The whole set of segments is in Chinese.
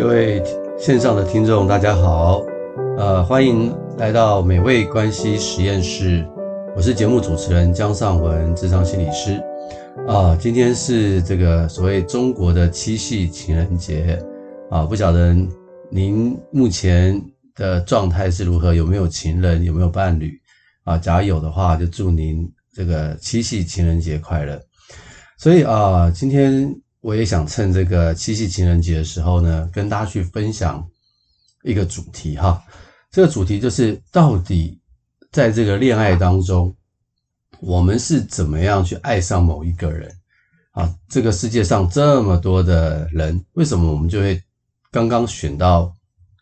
各位线上的听众，大家好，呃，欢迎来到美味关系实验室，我是节目主持人江尚文，智商心理师，啊、今天是这个所谓中国的七夕情人节，啊，不晓得您目前的状态是如何，有没有情人，有没有伴侣，啊，假如有的话，就祝您这个七夕情人节快乐。所以啊、今天。我也想趁这个七夕情人节的时候呢，跟大家去分享一个主题哈。这个主题就是到底在这个恋爱当中，我们是怎么样去爱上某一个人啊？这个世界上这么多的人，为什么我们就会刚刚选到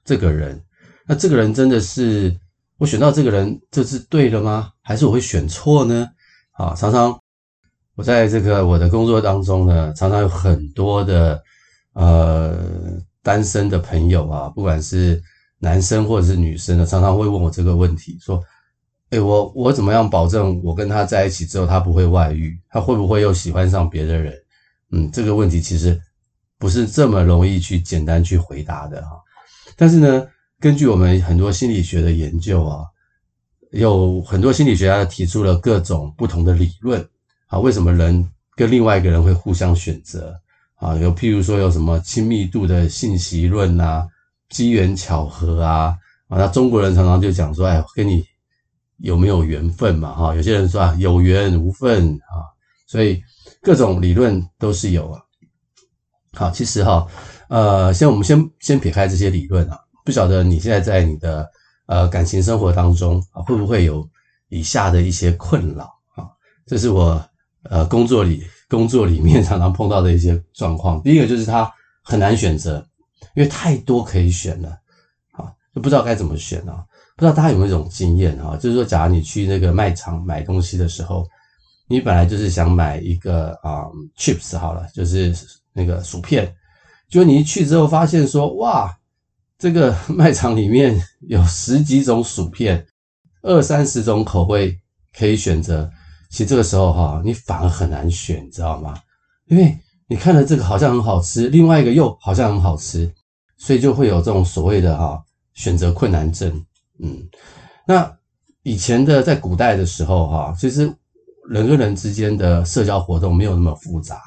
这个人？那这个人真的是我选到这个人，这是对的吗？还是我会选错呢？啊，常常。我在这个我的工作当中呢，常常有很多的呃单身的朋友啊，不管是男生或者是女生呢，常常会问我这个问题，说：“诶，我我怎么样保证我跟他在一起之后，他不会外遇？他会不会又喜欢上别的人？”嗯，这个问题其实不是这么容易去简单去回答的哈。但是呢，根据我们很多心理学的研究啊，有很多心理学家提出了各种不同的理论。啊，为什么人跟另外一个人会互相选择？啊，有譬如说有什么亲密度的信息论呐，机缘巧合啊，啊，那中国人常常就讲说，哎，跟你有没有缘分嘛？哈，有些人说啊，有缘无分啊，所以各种理论都是有啊。好，其实哈，呃，先我们先先撇开这些理论啊，不晓得你现在在你的呃感情生活当中啊，会不会有以下的一些困扰啊？这是我。呃，工作里工作里面常常碰到的一些状况，第一个就是他很难选择，因为太多可以选了，啊，就不知道该怎么选啊。不知道大家有没有一种经验啊？就是说，假如你去那个卖场买东西的时候，你本来就是想买一个啊、chips 好了，就是那个薯片，就你一去之后发现说，哇，这个 卖场里面有十几种薯片，二三十种口味可以选择。其实这个时候哈，你反而很难选，你知道吗？因为你看了这个好像很好吃，另外一个又好像很好吃，所以就会有这种所谓的哈选择困难症。嗯，那以前的在古代的时候哈，其实人跟人之间的社交活动没有那么复杂，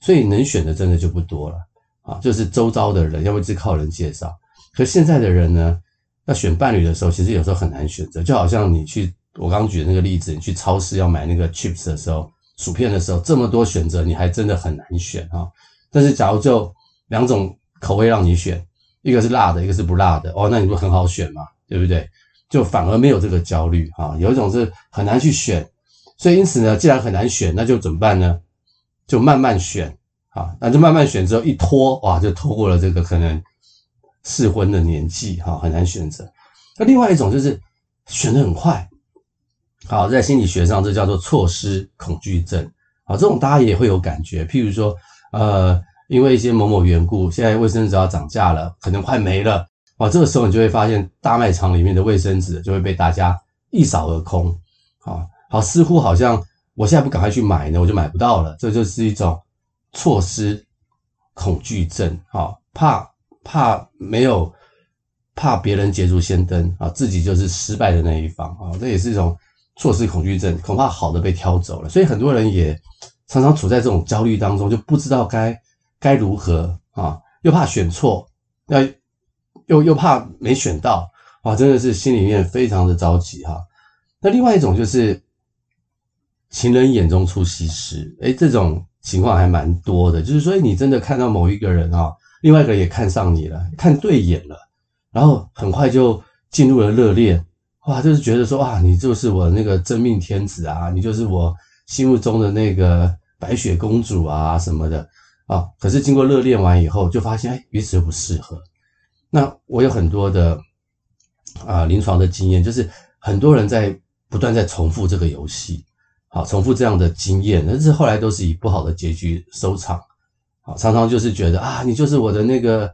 所以能选的真的就不多了啊，就是周遭的人，要不是靠人介绍。可现在的人呢，要选伴侣的时候，其实有时候很难选择，就好像你去。我刚举的那个例子，你去超市要买那个 chips 的时候，薯片的时候，这么多选择，你还真的很难选啊。但是假如就两种口味让你选，一个是辣的，一个是不辣的，哦，那你不很好选嘛，对不对？就反而没有这个焦虑啊。有一种是很难去选，所以因此呢，既然很难选，那就怎么办呢？就慢慢选啊，那就慢慢选之后一拖，哇，就拖过了这个可能适婚的年纪哈，很难选择。那另外一种就是选得很快。好，在心理学上，这叫做错失恐惧症。好，这种大家也会有感觉。譬如说，呃，因为一些某某缘故，现在卫生纸要涨价了，可能快没了。哇，这个时候你就会发现，大卖场里面的卫生纸就会被大家一扫而空。好，好，似乎好像我现在不赶快去买呢，我就买不到了。这就是一种错失恐惧症。好，怕怕没有，怕别人捷足先登啊，自己就是失败的那一方啊，这也是一种。错失恐惧症，恐怕好的被挑走了，所以很多人也常常处在这种焦虑当中，就不知道该该如何啊，又怕选错，那又又怕没选到，哇，真的是心里面非常的着急哈。那另外一种就是情人眼中出西施，诶，这种情况还蛮多的，就是说你真的看到某一个人啊，另外一个人也看上你了，看对眼了，然后很快就进入了热恋。哇，就是觉得说，哇，你就是我那个真命天子啊，你就是我心目中的那个白雪公主啊什么的啊。可是经过热恋完以后，就发现，哎，彼此又不适合。那我有很多的啊临床的经验，就是很多人在不断在重复这个游戏，好，重复这样的经验，但是后来都是以不好的结局收场。好，常常就是觉得啊，你就是我的那个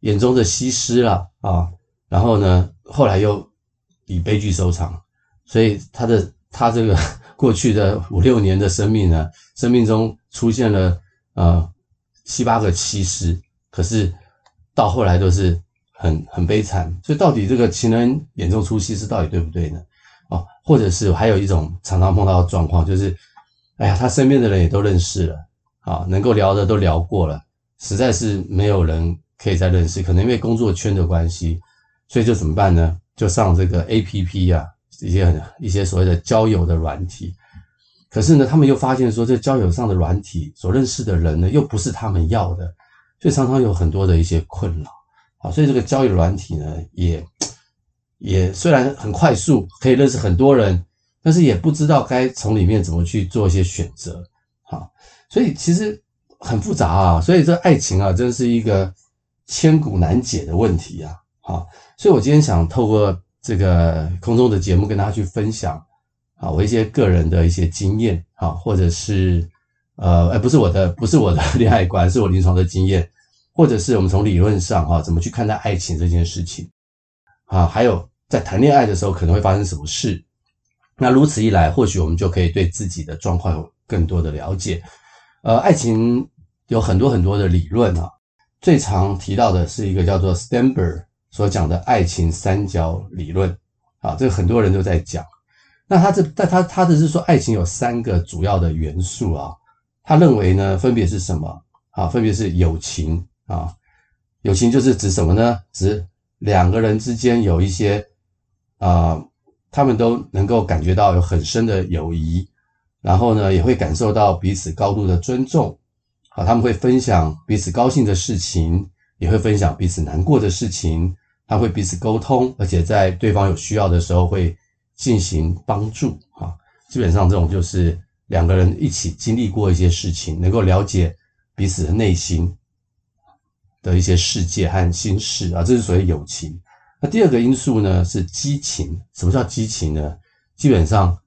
眼中的西施了啊，然后呢，后来又。以悲剧收场，所以他的他这个 过去的五六年的生命呢，生命中出现了呃七八个西施，可是到后来都是很很悲惨。所以到底这个情人眼中出西施到底对不对呢？哦，或者是还有一种常常碰到的状况，就是，哎呀，他身边的人也都认识了，啊，能够聊的都聊过了，实在是没有人可以再认识。可能因为工作圈的关系，所以就怎么办呢？就上这个 APP 啊，一些一些所谓的交友的软体。可是呢，他们又发现说，这交友上的软体所认识的人呢，又不是他们要的，所以常常有很多的一些困扰。好，所以这个交友软体呢，也也虽然很快速，可以认识很多人，但是也不知道该从里面怎么去做一些选择。好，所以其实很复杂啊。所以这爱情啊，真是一个千古难解的问题啊。好，所以我今天想透过这个空中的节目，跟大家去分享。啊，我一些个人的一些经验啊，或者是呃，哎，不是我的，不是我的 恋爱观，是我临床的经验，或者是我们从理论上哈，怎么去看待爱情这件事情啊？还有在谈恋爱的时候可能会发生什么事？那如此一来，或许我们就可以对自己的状况有更多的了解。呃，爱情有很多很多的理论啊，最常提到的是一个叫做 Stanberg 所讲的爱情三角理论啊，这个很多人都在讲。那他这，但他他的是说，爱情有三个主要的元素啊。他认为呢，分别是什么啊？分别是友情啊。友情就是指什么呢？指两个人之间有一些啊，他们都能够感觉到有很深的友谊，然后呢，也会感受到彼此高度的尊重啊。他们会分享彼此高兴的事情，也会分享彼此难过的事情。他会彼此沟通，而且在对方有需要的时候会。进行帮助啊，基本上这种就是两个人一起经历过一些事情，能够了解彼此的内心的一些世界和心事啊，这是所谓友情。那第二个因素呢是激情。什么叫激情呢？基本上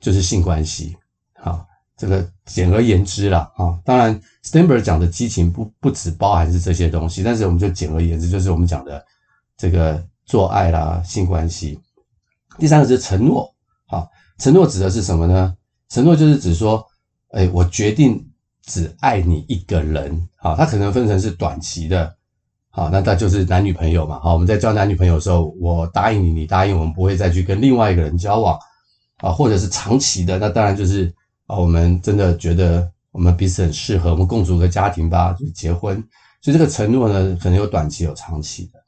就是性关系。啊，这个简而言之啦啊，当然 Sternberg 讲的激情不不只包含是这些东西，但是我们就简而言之，就是我们讲的这个做爱啦，性关系。第三个是承诺，好，承诺指的是什么呢？承诺就是指说，哎，我决定只爱你一个人，好，它可能分成是短期的，好，那那就是男女朋友嘛，好，我们在交男女朋友的时候，我答应你，你答应我们不会再去跟另外一个人交往，啊，或者是长期的，那当然就是啊，我们真的觉得我们彼此很适合，我们共组个家庭吧，就结婚。所以这个承诺呢，可能有短期有长期的，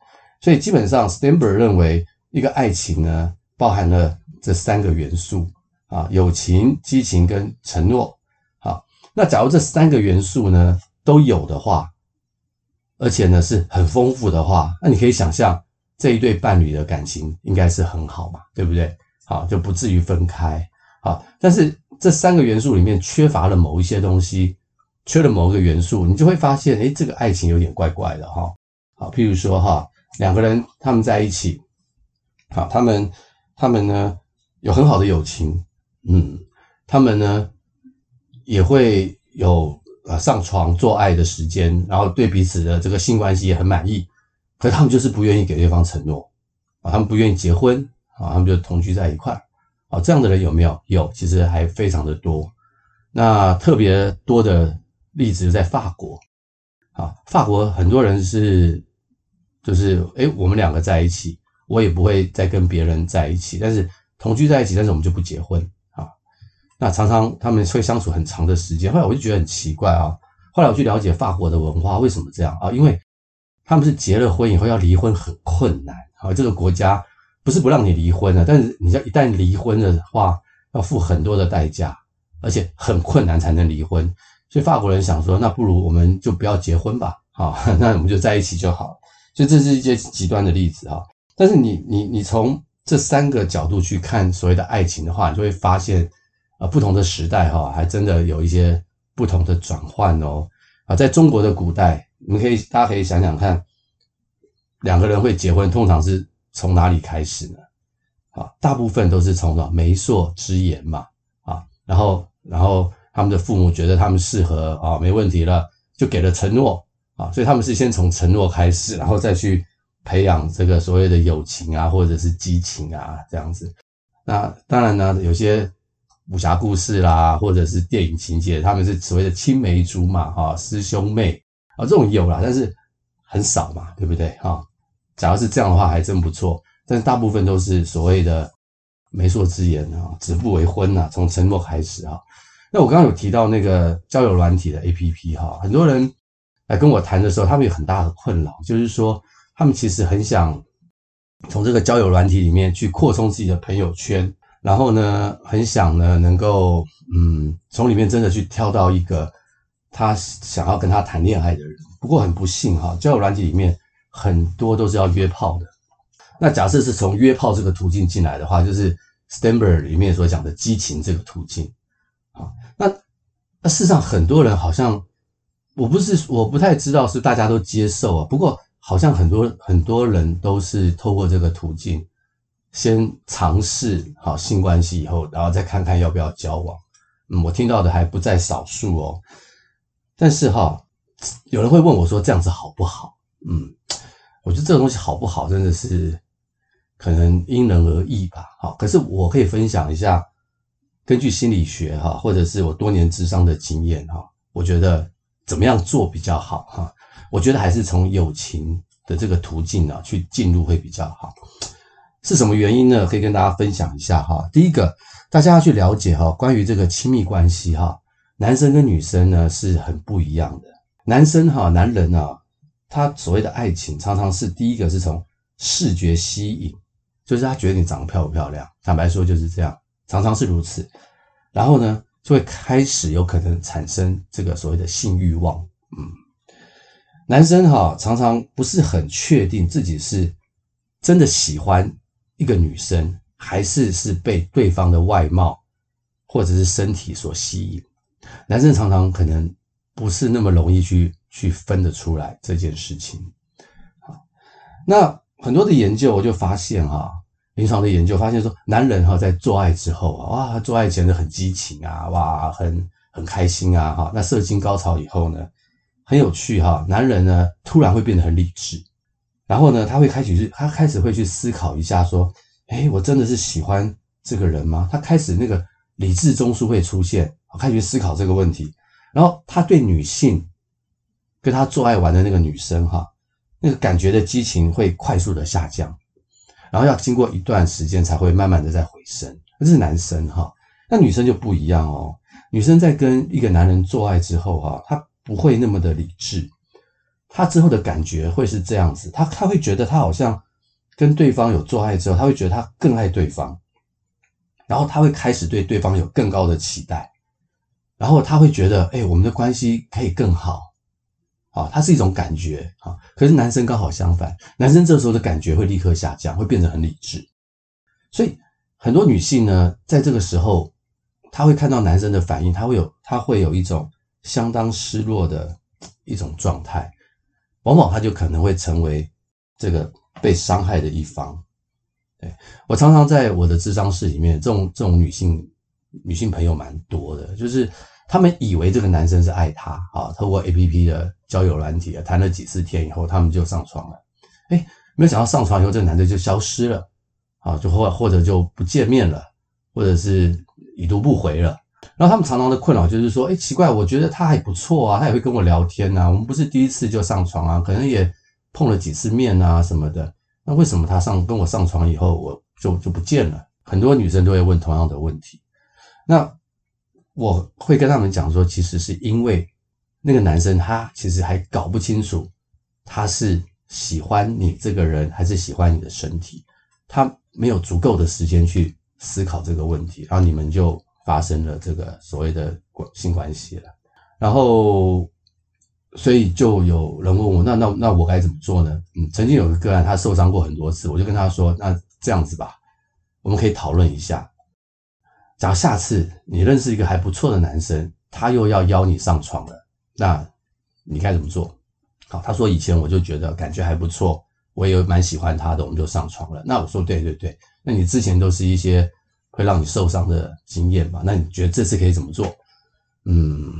所以基本上，Stember 认为一个爱情呢。包含了这三个元素啊，友情、激情跟承诺。好，那假如这三个元素呢都有的话，而且呢是很丰富的话，那你可以想象这一对伴侣的感情应该是很好嘛，对不对？好，就不至于分开。好，但是这三个元素里面缺乏了某一些东西，缺了某个元素，你就会发现，诶，这个爱情有点怪怪的哈。好，譬如说哈，两个人他们在一起，好，他们。他们呢有很好的友情，嗯，他们呢也会有呃上床做爱的时间，然后对彼此的这个性关系也很满意，可他们就是不愿意给对方承诺啊，他们不愿意结婚啊，他们就同居在一块啊，这样的人有没有？有，其实还非常的多。那特别多的例子在法国啊，法国很多人是就是诶，我们两个在一起。我也不会再跟别人在一起，但是同居在一起，但是我们就不结婚啊。那常常他们会相处很长的时间，后来我就觉得很奇怪啊。后来我去了解法国的文化，为什么这样啊？因为他们是结了婚以后要离婚很困难啊。这个国家不是不让你离婚的，但是你要一旦离婚的话，要付很多的代价，而且很困难才能离婚。所以法国人想说，那不如我们就不要结婚吧，好，那我们就在一起就好。所以这是一些极端的例子哈。但是你你你从这三个角度去看所谓的爱情的话，你就会发现，啊，不同的时代哈，还真的有一些不同的转换哦。啊，在中国的古代，你们可以大家可以想想看，两个人会结婚，通常是从哪里开始呢？啊，大部分都是从什媒妁之言嘛，啊，然后然后他们的父母觉得他们适合啊，没问题了，就给了承诺啊，所以他们是先从承诺开始，然后再去。培养这个所谓的友情啊，或者是激情啊，这样子。那当然呢，有些武侠故事啦，或者是电影情节，他们是所谓的青梅竹马哈，师兄妹啊，这种有啦，但是很少嘛，对不对？哈，假如是这样的话，还真不错。但是大部分都是所谓的媒妁之言啊，指腹为婚呐，从承诺开始哈。那我刚刚有提到那个交友软体的 APP 哈，很多人来跟我谈的时候，他们有很大的困扰，就是说他们其实很想从这个交友软体里面去扩充自己的朋友圈，然后呢，很想呢能够嗯从里面真的去挑到一个他想要跟他谈恋爱的人。不过很不幸哈，交友软体里面很多都是要约炮的。那假设是从约炮这个途径进来的话，就是 Stanberg 里面所讲的激情这个途径。啊，那那事实上很多人好像，我不是我不太知道是大家都接受啊。不过好像很多很多人都是透过这个途径，先尝试好性关系以后，然后再看看要不要交往。嗯，我听到的还不在少数哦。但是哈，有人会问我说这样子好不好？嗯，我觉得这个东西好不好，真的是。可能因人而异吧，好，可是我可以分享一下，根据心理学哈，或者是我多年咨商的经验哈，我觉得怎么样做比较好哈？我觉得还是从友情的这个途径呢去进入会比较好。是什么原因呢？可以跟大家分享一下哈。第一个，大家要去了解哈，关于这个亲密关系哈，男生跟女生呢是很不一样的。男生哈，男人啊，他所谓的爱情常常是第一个是从视觉吸引。就是他觉得你长得漂不漂亮，坦白说就是这样，常常是如此。然后呢，就会开始有可能产生这个所谓的性欲望。嗯，男生哈常常不是很确定自己是真的喜欢一个女生，还是是被对方的外貌或者是身体所吸引。男生常常可能不是那么容易去去分得出来这件事情。好，那。很多的研究我就发现哈，临床的研究发现说，男人哈在做爱之后啊，哇，做爱前的很激情啊，哇，很很开心啊，哈，那射精高潮以后呢，很有趣哈，男人呢突然会变得很理智，然后呢，他会开始去，他开始会去思考一下说，诶，我真的是喜欢这个人吗？他开始那个理智中枢会出现，开始去思考这个问题，然后他对女性跟他做爱玩的那个女生哈。那个感觉的激情会快速的下降，然后要经过一段时间才会慢慢的再回升。这是男生哈，那女生就不一样哦。女生在跟一个男人做爱之后哈，她不会那么的理智，她之后的感觉会是这样子，她她会觉得她好像跟对方有做爱之后，她会觉得她更爱对方，然后她会开始对对方有更高的期待，然后她会觉得，哎，我们的关系可以更好。啊，它是一种感觉啊，可是男生刚好相反，男生这时候的感觉会立刻下降，会变得很理智。所以很多女性呢，在这个时候，她会看到男生的反应，她会有，她会有一种相当失落的一种状态，往往她就可能会成为这个被伤害的一方。对，我常常在我的智商室里面，这种这种女性女性朋友蛮多的，就是。他们以为这个男生是爱她啊，透过 APP 的交友软体啊，谈了几次天以后，他们就上床了。诶，没有想到上床以后，这个男的就消失了啊，就或或者就不见面了，或者是已读不回了。然后他们常常的困扰就是说，诶，奇怪，我觉得他还不错啊，他也会跟我聊天呐，我们不是第一次就上床啊，可能也碰了几次面啊什么的。那为什么他上跟我上床以后，我就就不见了？很多女生都会问同样的问题。那。我会跟他们讲说，其实是因为那个男生他其实还搞不清楚他是喜欢你这个人还是喜欢你的身体，他没有足够的时间去思考这个问题，然后你们就发生了这个所谓的性关系了。然后，所以就有人问我，那那那我该怎么做呢？嗯，曾经有个个案，他受伤过很多次，我就跟他说，那这样子吧，我们可以讨论一下。假如下次你认识一个还不错的男生，他又要邀你上床了，那你该怎么做？好，他说以前我就觉得感觉还不错，我也蛮喜欢他的，我们就上床了。那我说对对对，那你之前都是一些会让你受伤的经验吧？那你觉得这次可以怎么做？嗯，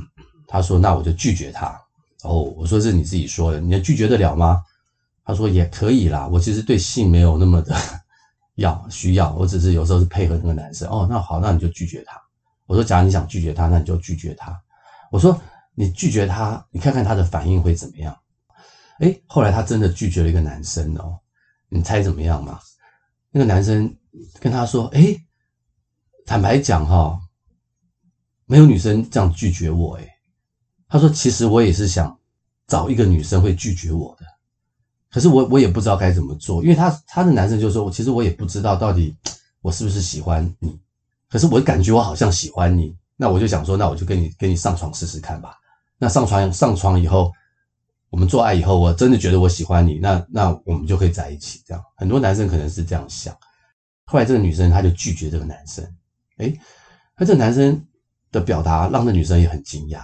他说那我就拒绝他。哦，我说这是你自己说的，你拒绝得了吗？他说也可以啦，我其实对性没有那么的。要需要，我只是有时候是配合那个男生哦。那好，那你就拒绝他。我说，假如你想拒绝他，那你就拒绝他。我说，你拒绝他，你看看他的反应会怎么样？哎，后来他真的拒绝了一个男生哦，你猜怎么样嘛？那个男生跟他说：“哎，坦白讲哈，没有女生这样拒绝我。”哎，他说：“其实我也是想找一个女生会拒绝我的，可是我我也不知道该怎么做，因为他他的男生就说，我其实我也不知道到底 我是不是喜欢你，可是我感觉我好像喜欢你，那我就想说，那我就跟你跟你上床试试看吧。那上床上床以后。”我们做爱以后，我真的觉得我喜欢你，那那我们就可以在一起。这样，很多男生可能是这样想。后来这个女生她就拒绝这个男生，诶，那这个男生的表达让这女生也很惊讶。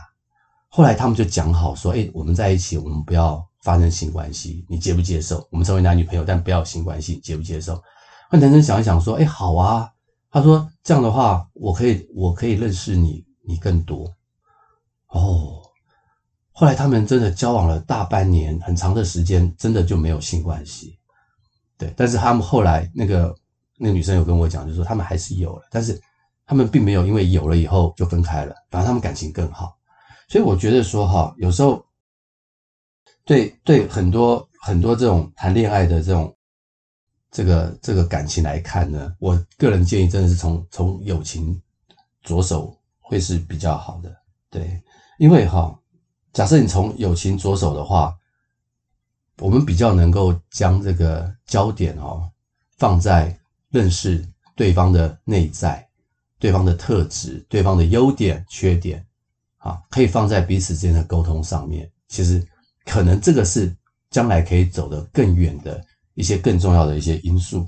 后来他们就讲好说，诶，我们在一起，我们不要发生性关系，你接不接受？我们成为男女朋友，但不要有性关系，你接不接受？那男生想一想说，诶，好啊。他说这样的话，我可以，我可以认识你，你更多。哦。后来他们真的交往了大半年，很长的时间，真的就没有性关系。对，但是他们后来那个那个女生有跟我讲，就是说他们还是有了，但是他们并没有因为有了以后就分开了，反而他们感情更好。所以我觉得说哈，有时候对对很多很多这种谈恋爱的这种这个这个感情来看呢，我个人建议真的是从从友情着手会是比较好的。对，因为哈。假设你从友情着手的话，我们比较能够将这个焦点哦放在认识对方的内在、对方的特质、对方的优点、缺点，啊，可以放在彼此之间的沟通上面。其实可能这个是将来可以走得更远的一些更重要的一些因素。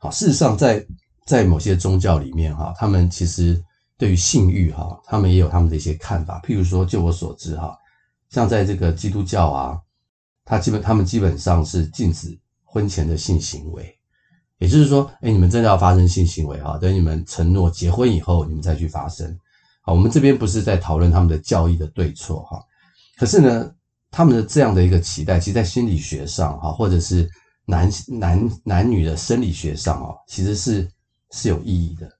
好，事实上在在某些宗教里面哈，他们其实对于性欲哈，他们也有他们的一些看法。譬如说，就我所知哈。像在这个基督教啊，他基本他们基本上是禁止婚前的性行为，也就是说，哎，你们真的要发生性行为哈，等你们承诺结婚以后，你们再去发生。好，我们这边不是在讨论他们的教义的对错哈，可是呢，他们的这样的一个期待，其实在心理学上哈，或者是男男男女的生理学上哦，其实是是有意义的。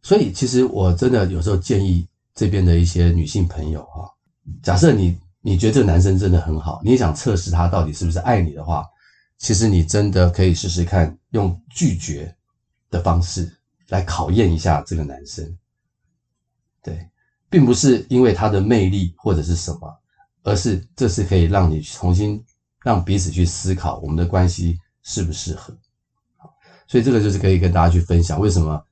所以，其实我真的有时候建议这边的一些女性朋友哈，假设你。你觉得这个男生真的很好，你也想测试他到底是不是爱你的话，其实你真的可以试试看，用拒绝的方式来考验一下这个男生。对，并不是因为他的魅力或者是什么，而是这是可以让你重新让彼此去思考我们的关系适不适合。所以这个就是可以跟大家去分享，为什么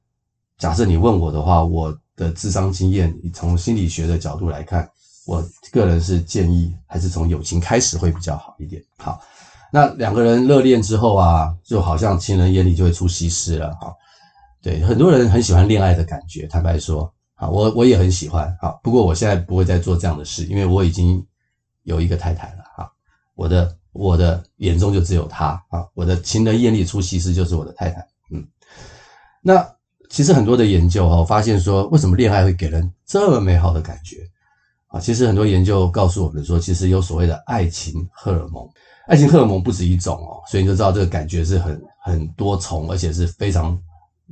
假设你问我的话，我的智商经验，你从心理学的角度来看。我个人是建议，还是从友情开始会比较好一点。好，那两个人热恋之后啊，就好像情人眼里就会出西施了。哈，对，很多人很喜欢恋爱的感觉。坦白说，啊，我我也很喜欢。好，不过我现在不会再做这样的事，因为我已经有一个太太了。哈，我的我的眼中就只有她。啊，我的情人眼里出西施就是我的太太。嗯，那其实很多的研究哈，发现说，为什么恋爱会给人这么美好的感觉？啊，其实很多研究告诉我们说，其实有所谓的爱情荷尔蒙，爱情荷尔蒙不止一种哦，所以你就知道这个感觉是很很多重，而且是非常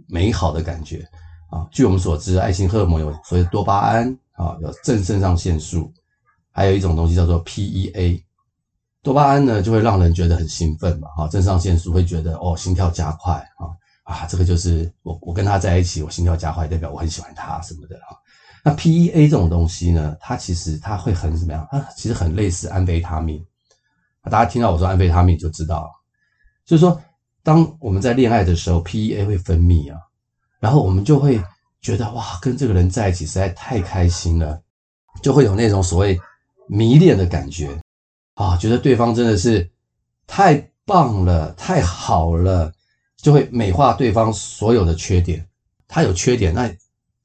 美好的感觉啊。据我们所知，爱情荷尔蒙有所谓多巴胺啊，有正肾上腺素，还有一种东西叫做 PEA。多巴胺呢，就会让人觉得很兴奋嘛，哈，正肾上腺素会觉得哦，心跳加快啊啊，这个就是我我跟他在一起，我心跳加快，代表我很喜欢他什么的哈。那 PEA 这种东西呢，它其实它会很怎么样？它其实很类似安非他命。大家听到我说安非他命就知道了，就是说，当我们在恋爱的时候，PEA 会分泌啊，然后我们就会觉得哇，跟这个人在一起实在太开心了，就会有那种所谓迷恋的感觉啊，觉得对方真的是太棒了，太好了，就会美化对方所有的缺点。他有缺点，那。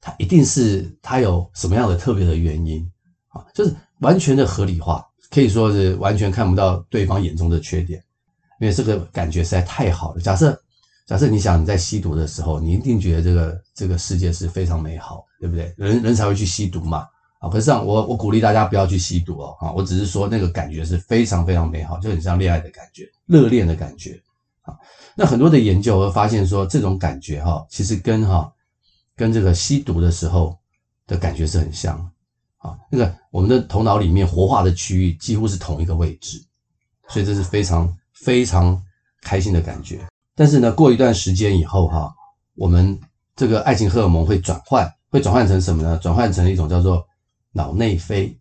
他一定是他有什么样的特别的原因啊？就是完全的合理化，可以说是完全看不到对方眼中的缺点，因为这个感觉实在太好了。假设假设你想你在吸毒的时候，你一定觉得这个这个世界是非常美好，对不对？人人才会去吸毒嘛啊！可是这样，我我鼓励大家不要去吸毒哦啊！我只是说那个感觉是非常非常美好，就很像恋爱的感觉，热恋的感觉啊。那很多的研究会发现说，这种感觉哈，其实跟哈。跟这个吸毒的时候的感觉是很像啊，那个我们的头脑里面活化的区域几乎是同一个位置，所以这是非常非常开心的感觉。但是呢，过一段时间以后哈，我们这个爱情荷尔蒙会转换，会转换成什么呢？转换成一种叫做脑内啡。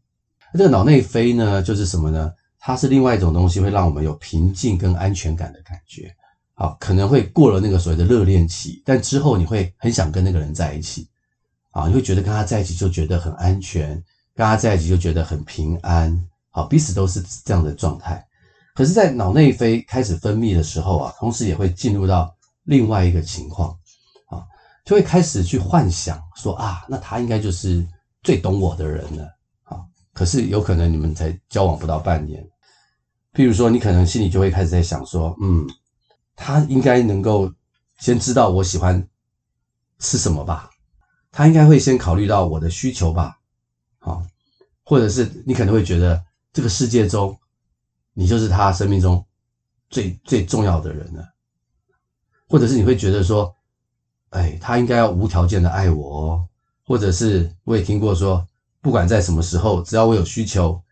这个脑内啡呢，就是什么呢？它是另外一种东西，会让我们有平静跟安全感的感觉。啊，可能会过了那个所谓的热恋期，但之后你会很想跟那个人在一起。啊，你会觉得跟他在一起就觉得很安全，跟他在一起就觉得很平安。好，彼此都是这样的状态。可是，在脑内啡开始分泌的时候啊，同时也会进入到另外一个情况，啊，就会开始去幻想说啊，那他应该就是最懂我的人了。啊，可是有可能你们才交往不到半年，譬如说，你可能心里就会开始在想说，嗯，他应该能够先知道我喜欢吃什么吧。他应该会先考虑到我的需求吧，好，或者是你可能会觉得这个世界中，你就是他生命中最最重要的人了，或者是你会觉得说，哎，他应该要无条件的爱我哦，或者是我也听过说，不管在什么时候，只要我有需求，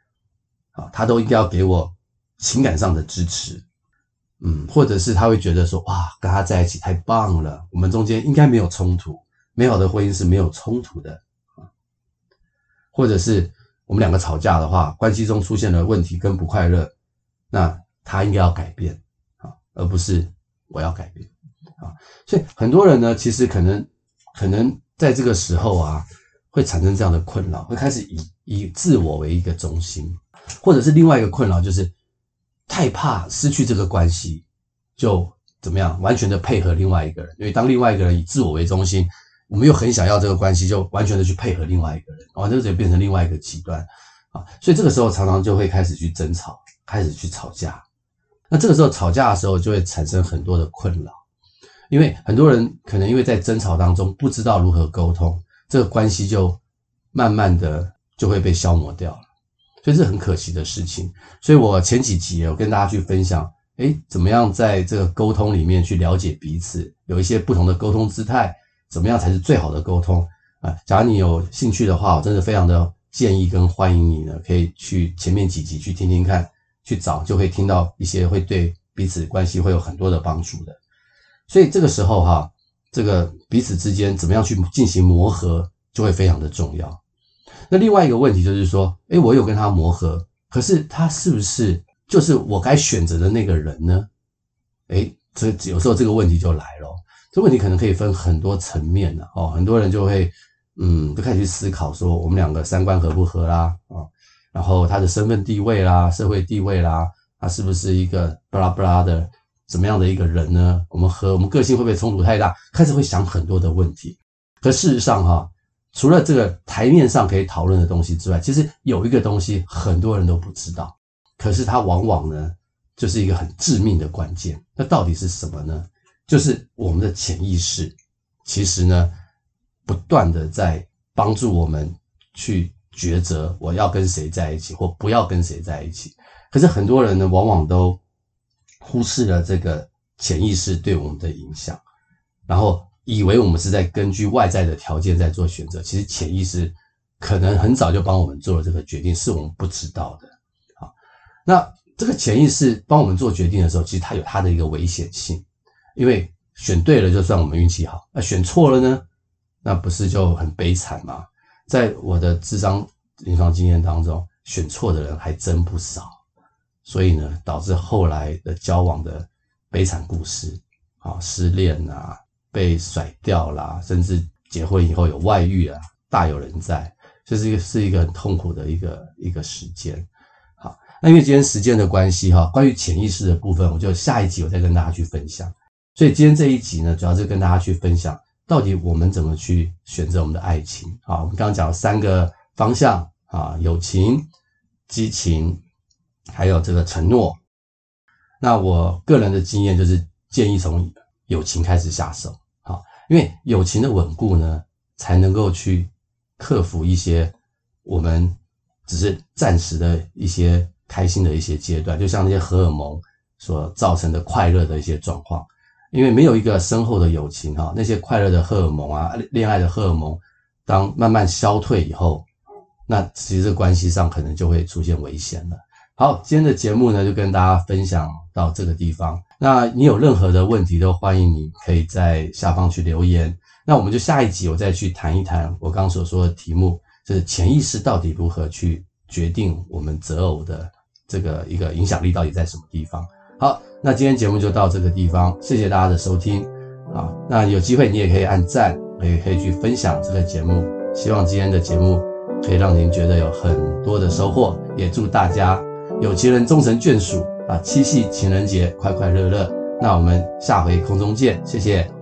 啊，他都应该要给我情感上的支持，嗯，或者是他会觉得说，哇，跟他在一起太棒了，我们中间应该没有冲突。美好的婚姻是没有冲突的啊，或者是我们两个吵架的话，关系中出现了问题跟不快乐，那他应该要改变啊，而不是我要改变啊。所以很多人呢，其实可能可能在这个时候啊，会产生这样的困扰，会开始以以自我为一个中心，或者是另外一个困扰就是太怕失去这个关系，就怎么样完全的配合另外一个人，因为当另外一个人以自我为中心。我们又很想要这个关系，就完全的去配合另外一个人，完这就变成另外一个极端啊！所以这个时候常常就会开始去争吵，开始去吵架。那这个时候吵架的时候，就会产生很多的困扰，因为很多人可能因为在争吵当中不知道如何沟通，这个关系就慢慢的就会被消磨掉了，所以这是很可惜的事情。所以我前几集有跟大家去分享，诶，怎么样在这个沟通里面去了解彼此，有一些不同的沟通姿态。怎么样才是最好的沟通啊？假如你有兴趣的话，我真的非常的建议跟欢迎你呢，可以去前面几集去听听看，去找就会听到一些会对彼此关系会有很多的帮助的。所以这个时候哈，这个彼此之间怎么样去进行磨合，就会非常的重要。那另外一个问题就是说，诶，我有跟他磨合，可是他是不是就是我该选择的那个人呢？诶，这有时候这个问题就来了。这问题可能可以分很多层面的哦，很多人就会嗯，就开始去思考说，我们两个三观合不合啦啊，然后他的身份地位啦、社会地位啦，他是不是一个巴拉巴拉的怎么样的一个人呢？我们和我们个性会不会冲突太大？开始会想很多的问题。可事实上哈，除了这个台面上可以讨论的东西之外，其实有一个东西很多人都不知道，可是它往往呢就是一个很致命的关键。那到底是什么呢？就是我们的潜意识，其实呢，不断的在帮助我们去抉择我要跟谁在一起，或不要跟谁在一起。可是很多人呢，往往都忽视了这个潜意识对我们的影响，然后以为我们是在根据外在的条件在做选择。其实潜意识可能很早就帮我们做了这个决定，是我们不知道的。好，那这个潜意识帮我们做决定的时候，其实它有它的一个危险性。因为选对了就算我们运气好，那选错了呢？那不是就很悲惨吗？在我的智商临床经验当中，选错的人还真不少，所以呢，导致后来的交往的悲惨故事啊，失恋啊，被甩掉啦，甚至结婚以后有外遇啊，大有人在，这是一个是一个很痛苦的一个一个时间。好，那因为今天时间的关系哈，关于潜意识的部分，我就下一集我再跟大家去分享。所以今天这一集呢，主要是跟大家去分享，到底我们怎么去选择我们的爱情啊？我们刚刚讲了三个方向啊，友情、激情，还有这个承诺。那我个人的经验就是建议从友情开始下手，因为友情的稳固呢，才能够去克服一些我们只是暂时的一些开心的一些阶段，就像那些荷尔蒙所造成的快乐的一些状况。因为没有一个深厚的友情哈，那些快乐的荷尔蒙啊，恋爱的荷尔蒙，当慢慢消退以后，那其实关系上可能就会出现危险了。好，今天的节目呢，就跟大家分享到这个地方。那你有任何的问题，都欢迎你可以在下方去留言。那我们就下一集我再去谈一谈我刚所说的题目，就是潜意识到底如何去决定我们择偶的这个一个影响力到底在什么地方。好，那今天节目就到这个地方，谢谢大家的收听啊。那有机会你也可以按赞，也可以去分享这个节目。希望今天的节目可以让您觉得有很多的收获，也祝大家。有情人终成眷属啊！七夕情人节快快乐乐，那我们下回空中见，谢谢。